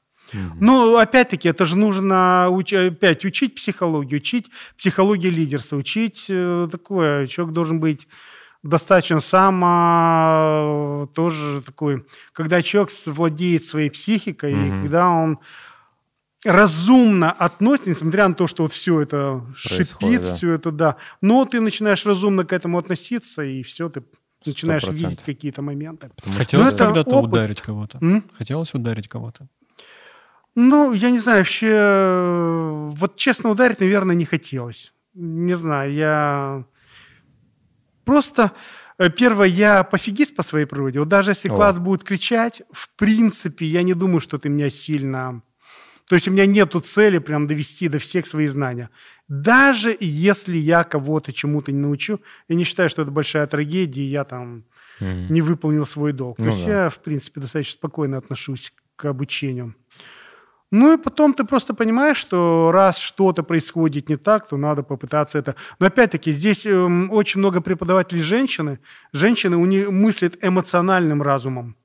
Ну, опять-таки, это же нужно уч- опять учить психологию, учить психологию лидерства, учить э, такое. Человек должен быть достаточно само тоже такой, когда человек владеет своей психикой, и Мгм. когда он разумно относится, несмотря на то, что вот все это Происходит, шипит, да. все это, да, но ты начинаешь разумно к этому относиться, и все, ты начинаешь 100%. видеть какие-то моменты. Хотелось это когда-то ударить кого-то. М? Хотелось ударить кого-то. Ну, я не знаю, вообще, э, вот честно ударить, наверное, не хотелось. Не знаю, я просто, э, первое, я пофигист по своей природе. Вот даже если О. класс будет кричать, в принципе, я не думаю, что ты меня сильно... То есть у меня нету цели прям довести до всех свои знания. Даже если я кого-то чему-то не научу, я не считаю, что это большая трагедия, я там Мгм. не выполнил свой долг. Ну То есть да. я, в принципе, достаточно спокойно отношусь к обучению. Ну и потом ты просто понимаешь, что раз что-то происходит не так, то надо попытаться это. Но опять-таки здесь эм, очень много преподавателей женщины. Женщины у них мыслят эмоциональным разумом.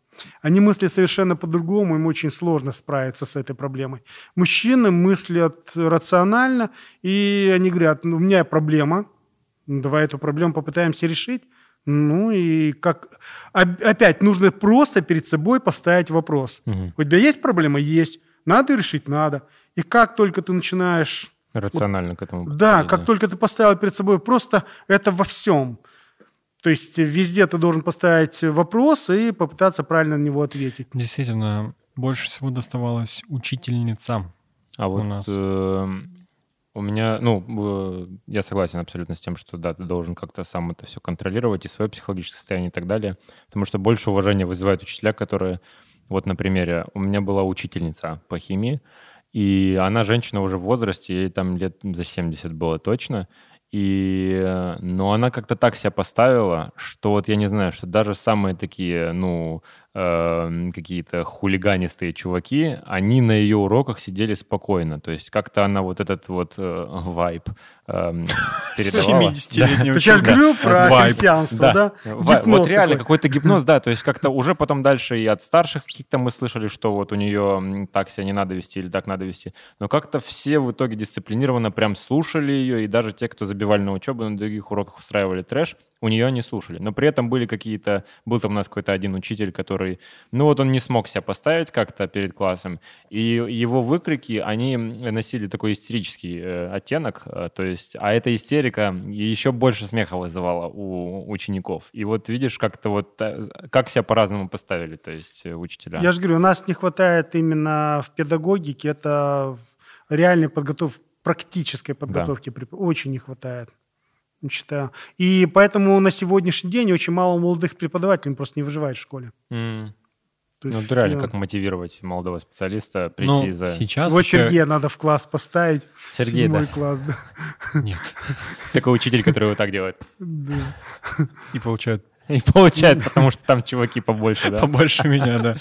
Они мыслят совершенно по-другому, им очень сложно справиться с этой проблемой. Мужчины мыслят рационально, и они говорят, ну, у меня проблема, ну, давай эту проблему попытаемся решить. Ну и как... Оп- Опять, нужно просто перед собой поставить вопрос. Мгм. У тебя есть проблема? Есть. Надо решить? Надо. И как только ты начинаешь... Рационально к этому Да, как только ты поставил перед собой просто это во всем. То есть везде ты должен поставить вопрос и попытаться правильно на него ответить. Действительно, больше всего доставалось учительницам. А вот нас. э, у меня, ну, э, я согласен абсолютно с тем, что да, ты должен как-то сам это все контролировать, и свое психологическое состояние и так далее. Потому что больше уважения вызывают учителя, которые, вот на примере, у меня была учительница по химии, и она женщина уже в возрасте, ей там лет за 70 было точно, и, э, но она как-то так себя поставила, что вот я не знаю, что даже самые такие, ну, э, какие-то хулиганистые чуваки, они на ее уроках сидели спокойно. То есть как-то она вот этот вот э, вайб э, передавала. 70-летнего Ты сейчас говорил про христианство, да? Вот реально такой. какой-то гипноз, да, то есть как-то уже потом дальше и от старших каких-то мы слышали, что вот у нее так себя не надо вести или так надо вести, но как-то все в итоге дисциплинированно прям слушали ее, и даже те, кто забивали на учебу, на других уроках устраивали трэш, у нее не слушали. Но при этом были какие-то, был там у нас какой-то один учитель, который, ну вот он не смог себя поставить как-то перед классом, и его выкрики, они носили такой истерический э, оттенок, э, то есть, а эта истерика еще больше смеха вызывала у учеников. И вот видишь, как-то вот, э, как себя по-разному поставили, то есть э, учителя. Я же говорю, у нас не хватает именно в педагогике, это реальной подготовки, практической подготовки, преп- очень не хватает. Я Считаю. И поэтому на сегодняшний день очень мало молодых преподавателей просто не выживает в школе. М. То Ну, есть, это реально, э, как мотивировать молодого специалиста прийти Ну, за... сейчас... Вот если- Сергея надо в класс поставить. Сергей, седьмой да. класс, да. Нет. Такой учитель, который вот так делает. Да. И получают И получает, потому что там чуваки побольше, да? побольше меня, да.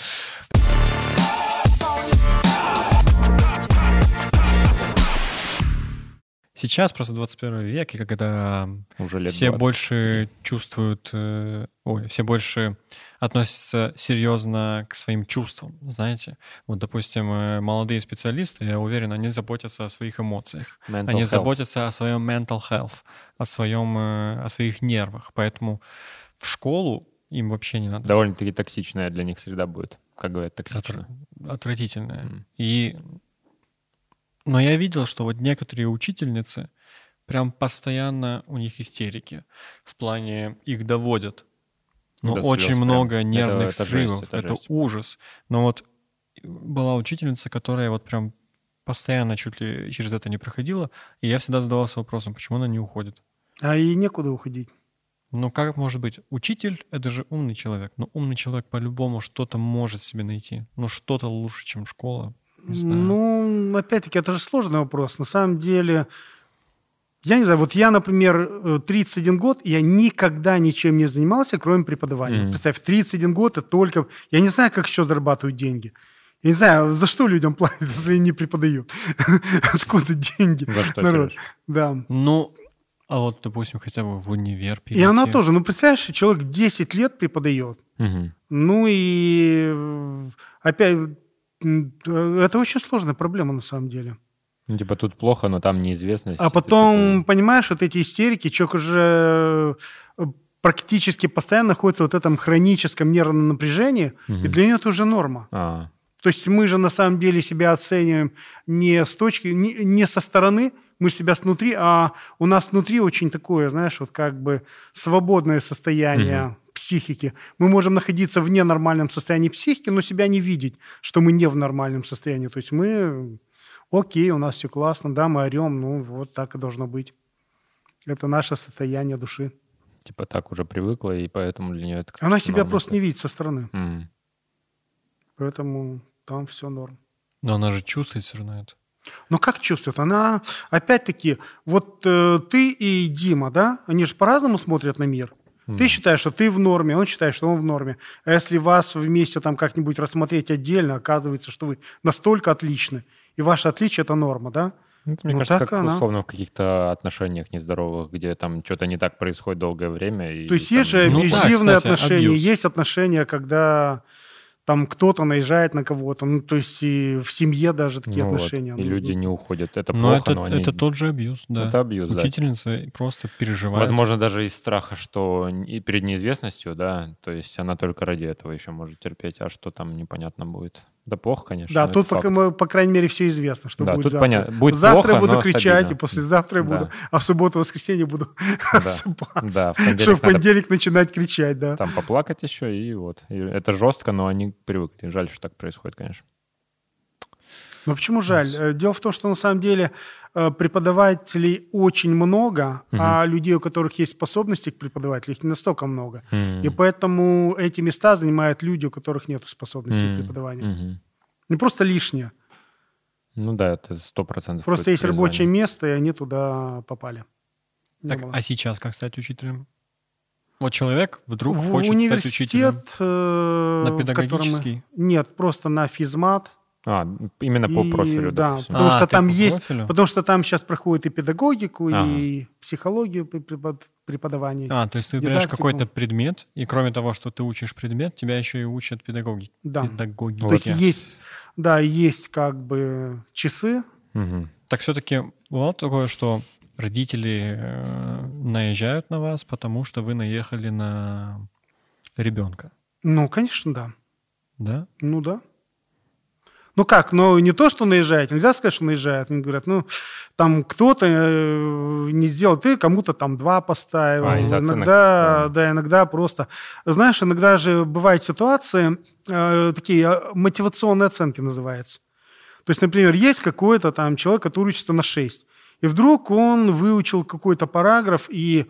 Сейчас просто 21 век, и когда Уже лет все 20. больше чувствуют, э, ой, все больше относятся серьезно к своим чувствам, знаете. Вот, допустим, э, молодые специалисты, я уверен, они заботятся о своих эмоциях, Mental они health. заботятся о своем mental health, о своем, э, о своих нервах, поэтому в школу им вообще не надо. Довольно-таки токсичная для них среда будет, как говорят, Отр- токсичная. отвратительное. М. И... Но я видел, что вот некоторые учительницы, прям постоянно у них истерики. В плане их доводят. Но До очень слез прям. много Это- нервных это жесть, срывов. это это жесть. ужас. Но вот была учительница, которая вот прям постоянно чуть ли через это не проходила, и я всегда задавался вопросом, почему она не уходит. А и некуда уходить. Ну как может быть? Учитель — это же умный человек. Но умный человек по-любому что-то может себе найти. Ну что-то лучше, чем школа. Не знаю. Ну, опять-таки, это же сложный вопрос. На самом деле, я не знаю, вот я, например, э, 31 год, и я никогда ничем не занимался, кроме преподавания. Мгм. Представь, 31 год, это только... Я не знаю, как еще зарабатывают деньги. Я не знаю, за что людям платят, если они не преподают. Откуда деньги? За что, Народ. Да. Ну, а вот, допустим, хотя бы в универ И она перейти. тоже, ну, представляешь, человек 10 лет преподает. Ну и э, опять, э, это очень сложная проблема на самом деле. Ну, типа тут плохо, но там неизвестность. А потом, понимаешь, вот эти истерики, человек уже э, практически постоянно находится в вот этом хроническом нервном напряжении, такой, и для нее это уже норма. А, То есть мы же на самом деле себя оцениваем не с точки, не, не со стороны, мы себя снутри, а у нас внутри очень такое, знаешь, вот как бы свободное состояние психики. Мы можем находиться в ненормальном состоянии психики, но себя не видеть, что мы не в нормальном состоянии. То есть мы, окей, у нас все классно, да, мы орем, ну вот так и должно быть. Это наше состояние души. типа так уже привыкла, и поэтому для нее это Она себя нормой. просто не видит со стороны. Мгм. Поэтому там все норм. Но она же чувствует все равно это. Но как чувствует? Она, опять-таки, вот э, ты и Дима, да, они же по-разному смотрят на мир. Ты считаешь, что ты в норме, он считает, что он в норме. А если вас вместе там как-нибудь рассмотреть отдельно, оказывается, что вы настолько отличны, и ваше отличие – это норма, да? Ну, это, мне Ну, кажется, как она. условно в каких-то отношениях нездоровых, где там что-то не так происходит долгое время. И То есть там- есть же Ну да, абьюзивные кстати, отношения, абьюз. есть отношения, когда там кто-то наезжает на кого-то, ну, то есть и в семье даже такие Ну вот, отношения. И Ну, люди не уходят. Это Но плохо, это, но они... это тот же абьюз, да. Это абьюз, да. Учительница просто переживает. Возможно, даже из страха, что и перед неизвестностью, да, то есть она только ради этого еще может терпеть, а что там непонятно будет. Да плохо, конечно. Да, тут, факт. мы, по крайней мере, все известно, что Да, будет тут завтра. понятно. Будет завтра плохо, буду кричать, стабильно. и послезавтра я Да. буду, а в субботу, воскресенье буду Да. отсыпаться. Да, в Чтобы в надо понедельник начинать кричать, да. там поплакать еще, и вот. И это жестко, но они привыкли. Жаль, что так происходит, конечно. Но почему жаль? Э, Дело в том, что на самом деле э, преподавателей очень много, а людей, у которых есть способности к преподавателю, их не настолько много. М. И поэтому эти места занимают люди, у которых нет способностей М. к преподаванию. Мгм. Не просто лишнее. Ну да, это сто процентов. Просто есть рабочее место, и они туда попали. Не Так, было. а сейчас как стать учителем? Вот человек вдруг в хочет стать учителем. университет, э, На в котором- педагогический? Нет, просто на физмат. А, именно по И, профилю, да, допустим. потому А, что там по есть, профилю? потому что там сейчас проходит и педагогику, Ага. и психологию при- препод- преподавания. А, то есть ты выбираешь какой-то предмет, и кроме того, что ты учишь предмет, тебя еще и учат педагоги. Да. Педагогики. То есть есть, да, есть как бы часы. Мгм. Так все-таки бывало такое, что родители э, наезжают на вас, потому что вы наехали на ребенка, Ну, конечно, да. да? Ну да. Ну как, ну не то, что наезжает, нельзя сказать, что наезжает. Они говорят, ну там кто-то э, не сделал, ты кому-то там два поставил. А, из-за оценок, иногда, да. да, иногда просто. Знаешь, иногда же бывают ситуации, э, такие э, мотивационные оценки называется. То есть, например, есть какой-то там человек, который учится на 6, и вдруг он выучил какой-то параграф и,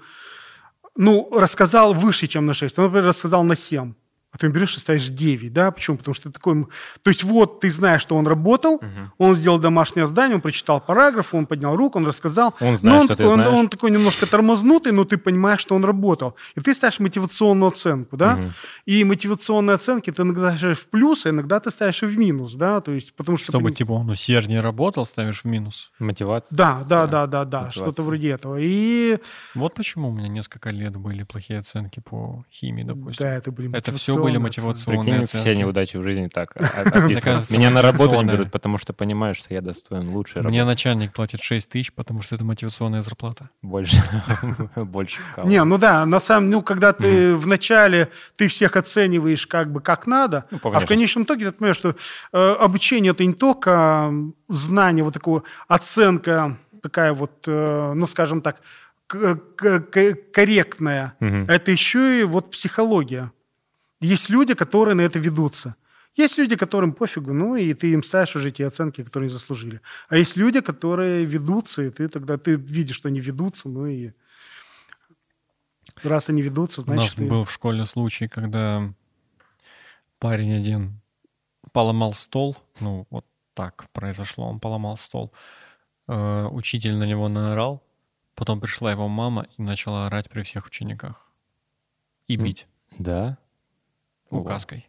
ну, рассказал выше, чем на 6. Он, например, рассказал на 7. Ты берешь и ставишь 9, да? Почему? Потому что ты такой... То есть вот ты знаешь, что он работал, он сделал домашнее задание, он прочитал параграф, он поднял руку, он рассказал. Он Но знает, он что ты такой, он- знаешь. Он, такой немножко тормознутый, но ты понимаешь, что он работал. И ты ставишь мотивационную оценку, да? Мгм. И мотивационные оценки ты иногда ставишь в плюс, а иногда ты ставишь и в минус, да? То есть потому что... Чтобы поним- типа он усерднее работал, ставишь в минус. Мотивация. Да, да, Да, да, да, что-то вроде этого. И Вот почему у меня несколько лет были плохие оценки по химии, допустим. да, это были Это все были мотивационные Прикинь, оценки. все неудачи в жизни так описаны. Меня на работу не берут, потому что понимают, что я достоин лучшей Мне работы. начальник платит 6 тысяч, потому что это мотивационная зарплата. Больше, больше. Не, ну да, на самом ну, когда ты в начале ты всех оцениваешь как бы как надо, Ну, а в конечном итоге ты понимаешь, что э, обучение это не только знание, вот такое оценка такая вот, э, ну скажем так, корректная, Мгм. это еще и вот психология. Есть люди, которые на это ведутся. Есть люди, которым пофигу, ну и ты им ставишь уже те оценки, которые они заслужили. А есть люди, которые ведутся, и ты тогда ты видишь, что они ведутся, ну и раз они ведутся, У нас значит, ты... был в школе случай, когда парень один поломал стол. Ну, вот так произошло. Он поломал стол. Э, Учитель на него наорал. Потом пришла его мама и начала орать при всех учениках. И бить Да? Указкой.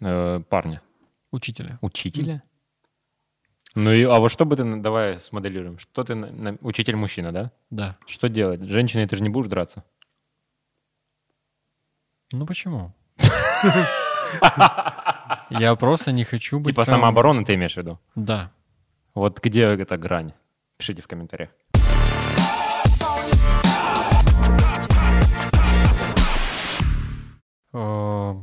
Э, Парня. Учителя. Учителя? Ну и, а вот что бы ты, давай смоделируем, что ты, на- на- учитель мужчина, да? Да. Что делать? С Женщиной ты же не будешь драться? Ну почему? Я просто не хочу быть... Типа прям- самооборона ты имеешь в виду? Да. Вот где эта грань? Пишите в комментариях. Э,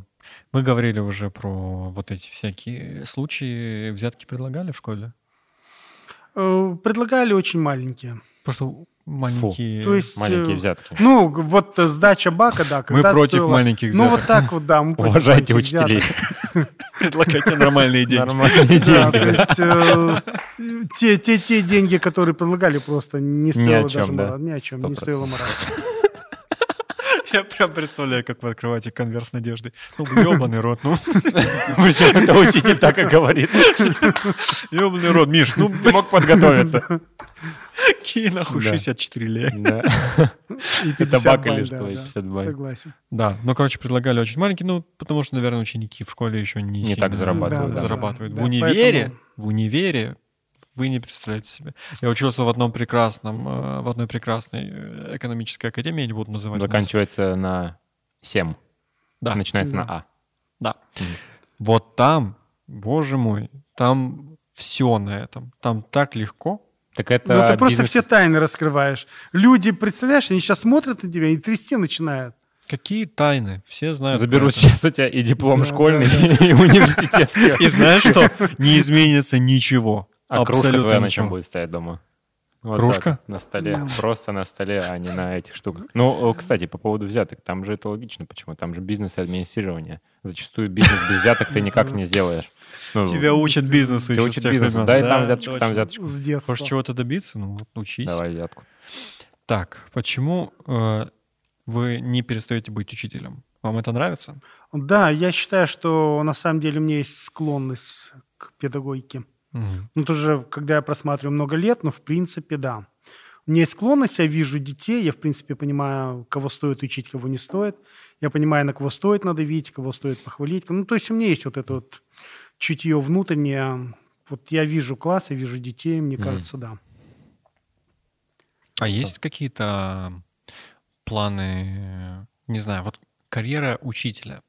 Мы говорили уже про вот эти всякие случаи. Взятки предлагали в школе? Э, Предлагали очень маленькие. Просто маленькие... То есть... Маленькие э, взятки. Ну, вот э, сдача бака, да. Мы против стоила- маленьких Ну, взяток. вот так вот, да. мы против Уважайте учителей. Предлагайте нормальные деньги. Нормальные Да, то деньги. есть э, те, те, те деньги, которые предлагали, просто не стоило о чем, даже. Ни о чем, не 100%. стоило морать. Я прям представляю, как вы открываете конверт с надеждой. Ну, ебаный рот, ну. Причем это учитель так и говорит. Ебаный рот, Миш, ну, Ты мог подготовиться. какие нахуй Да. 64 лет. И Это 50 бак бай, или да, что? И да, 50 бай. Согласен. Да, ну, короче, предлагали очень маленький, ну, потому что, наверное, ученики в школе еще не, Не так зарабатывают, зарабатывают. в универе, в универе вы не представляете себе. Я учился в одном прекрасном, э, в одной прекрасной э, экономической академии, я не буду называть. у нас. Заканчивается на 7. Да, Начинается Да. на А. да. Мгм. Вот там, боже мой, там все на этом. Там так легко. Так это Ну, ты просто бизнес- все тайны раскрываешь. Люди, представляешь, они сейчас смотрят на тебя и трясти начинают. Какие тайны? Все знают. Заберут сейчас у тебя и диплом Да, школьный, да, и университетский. И знаешь что? Не изменится ничего. А кружка твоя на чем будет стоять дома? Вот Кружка? так, на столе. Да. Просто на столе, а не на этих штуках. Ну, кстати, по поводу взяток. Там же это логично. Почему? Там же бизнес и администрирование. Зачастую бизнес без взяток ты никак не сделаешь. Ну, Тебя учат бизнесу. тебя учат бизнесу. времен. Дай Да, там взяточку, там взяточку. С детства. Хочешь чего-то добиться? Ну, вот учись. Давай взятку. Так, почему э, вы не перестаете быть учителем? Вам это нравится? Да, я считаю, что на самом деле у меня есть склонность к педагогике. Мгм. Ну, тоже, когда я просматриваю много лет, ну, в принципе, да. У меня есть склонность, я вижу детей, я, в принципе, понимаю, кого стоит учить, кого не стоит. Я понимаю, на кого стоит надавить, кого стоит похвалить. Ну, то есть у меня есть вот это вот чутье внутреннее. Вот я вижу класс, я вижу детей, мне кажется, да. А есть какие-то планы, не знаю, вот карьера учителя,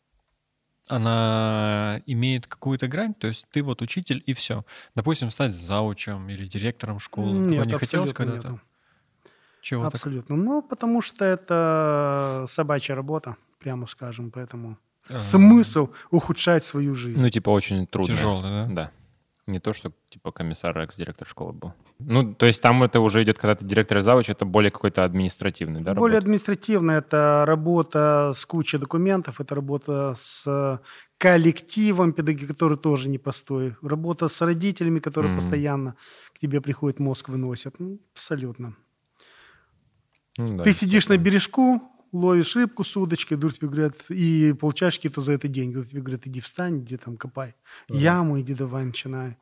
она имеет какую-то грань? То есть ты вот учитель и все. Допустим, стать заучем или директором школы. Нет, не хотелось абсолютно когда-то? нету. Чего так? Абсолютно. Ну, потому что это собачья работа, прямо скажем, поэтому А, смысл ухудшать свою жизнь. Ну, типа, очень трудно. Тяжелый, да? Да. Не то, что типа комиссар, экс-директор школы был. Ну, то есть там это уже идет, когда ты директор и завуч, это более какой-то административный, да, Более работа? административно это работа с кучей документов, это работа с коллективом педагоги, который тоже непростой, работа с родителями, которые Мгм. постоянно к тебе приходят, мозг выносят. Ну, абсолютно. Ну, да, Ты сидишь на бережку, ловишь рыбку с удочкой, вдруг тебе говорят, и получаешь какие-то за это деньги. Вдруг тебе говорят, иди встань, иди там копай яму, иди давай начинай.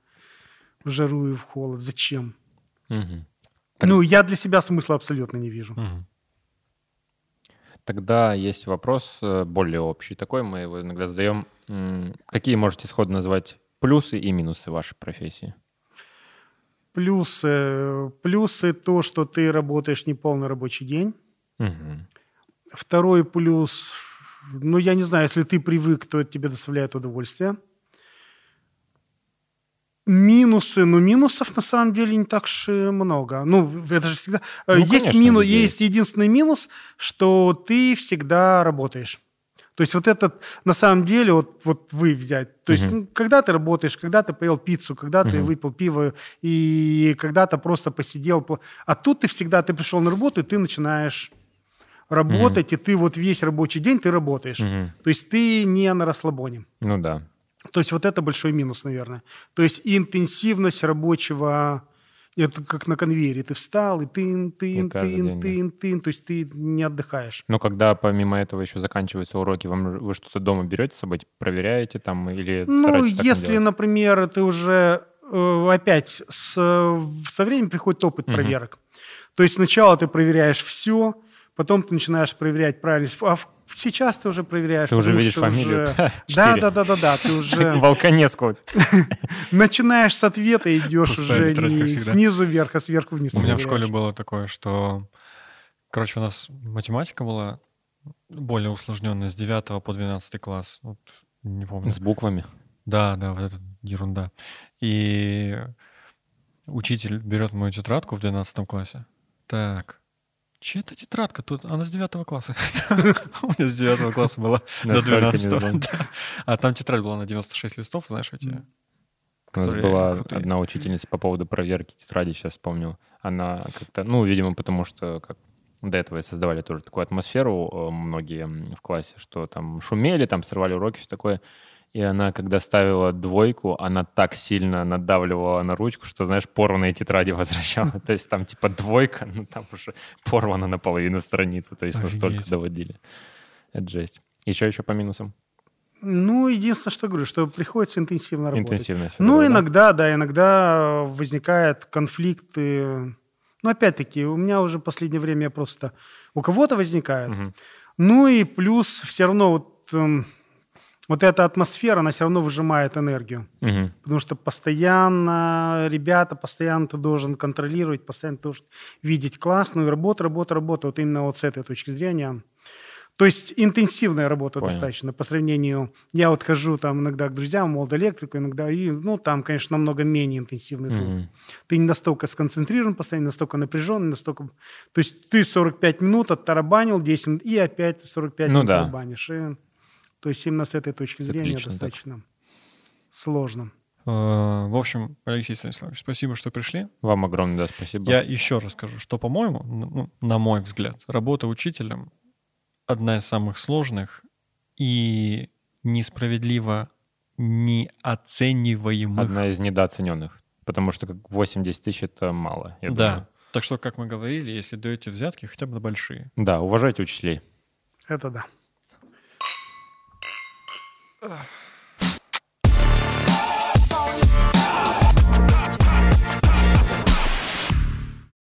В жару и в холод. Зачем? Мгм. Ну, я для себя смысла абсолютно не вижу. Мгм. Тогда есть вопрос э, более общий такой, мы его иногда задаем. Какие можете сходу назвать плюсы и минусы вашей профессии? Плюсы. Плюсы то, что ты работаешь не полный рабочий день. Мгм. Второй плюс, ну, я не знаю, если ты привык, то это тебе доставляет удовольствие. Минусы, ну, минусов на самом деле не так уж и много. Ну, это же всегда... э, Ну, есть, конечно, минус, есть единственный минус, что ты всегда работаешь. То есть вот этот, на самом деле, вот, вот вы взять. То есть Мгм. ну, когда ты работаешь, когда ты поел пиццу, когда ты Мгм. выпил пиво, и когда ты просто посидел. по- А тут ты всегда, ты пришел на работу, и ты начинаешь работать, и ты вот весь рабочий день ты работаешь. Мгм. То есть ты не на расслабоне. Ну да. То есть вот это большой минус, наверное. То есть интенсивность рабочего, это как на конвейере. Ты встал, и тын, тын, И тын, день, да. тын, тын. То есть ты не отдыхаешь. Но когда помимо этого еще заканчиваются уроки, вам вы что-то дома берете с собой, проверяете там или Ну, если, например, ты уже э, опять с, со временем приходит опыт Мгм. проверок. То есть сначала ты проверяешь все, потом ты начинаешь проверять правильность. А сейчас ты уже проверяешь. Ты уже видишь фамилию. уже- Да, да, да, да, да. Ты уже Волконецкого. начинаешь с ответа, идешь Пустая уже не снизу вверх, а сверху вниз. У меня в школе было такое, что, короче, у нас математика была более усложненная с 9 по 12 класс. Вот, не помню. С буквами. Да, да, вот это ерунда. И учитель берет мою тетрадку в 12 классе. Так, чья это тетрадка? Тут она с 9 класса. У меня с 9 класса была до Настолько 12 неудобно. да. А там тетрадь была на 96 листов, знаешь, эти... У нас была одна учительница по поводу проверки тетради, сейчас вспомнил. Она как-то, ну, видимо, потому что как до этого и создавали тоже такую атмосферу э, многие в классе, что там шумели, там срывали уроки, все такое. И она, когда ставила двойку, она так сильно надавливала на ручку, что, знаешь, порванные тетради возвращала. То есть там типа двойка, но там уже порвана наполовину страницы. То есть настолько доводили. Это жесть. Еще еще по минусам. Ну, единственное, что говорю, что приходится интенсивно работать. Интенсивность. Ну, да? иногда, да, иногда возникают конфликты. Ну, опять-таки, у меня уже в последнее время я просто... У кого-то возникает. Ну и плюс все равно вот, эм, вот эта атмосфера, она все равно выжимает энергию. Мгм. Потому что постоянно ребята, постоянно ты должен контролировать, постоянно ты должен видеть классную работу, работа, работа. Вот именно вот с этой точки зрения. То есть интенсивная работа Понял. достаточно по сравнению... Я вот хожу там иногда к друзьям, молодоэлектрику, иногда и, ну, там, конечно, намного менее интенсивный труд. Мгм. Ты не настолько сконцентрирован, постоянно настолько напряжен, настолько... То есть ты 45 минут оттарабанил, 10 минут, и опять ты 45 Ну минут да. тарабанишь. И, то есть именно с этой точки зрения Циклично так. достаточно сложно. Э, В общем, Алексей Станиславович, спасибо, что пришли. Вам огромное да, спасибо. Я еще раз скажу, что, по-моему, ну, на мой взгляд, работа учителем одна из самых сложных и несправедливо неоцениваемых. Одна из недооцененных. Потому что как 80 тысяч это мало, я да. думаю. Так что, как мы говорили, если даете взятки, хотя бы большие. Да, уважайте учителей. Это да. Ugh.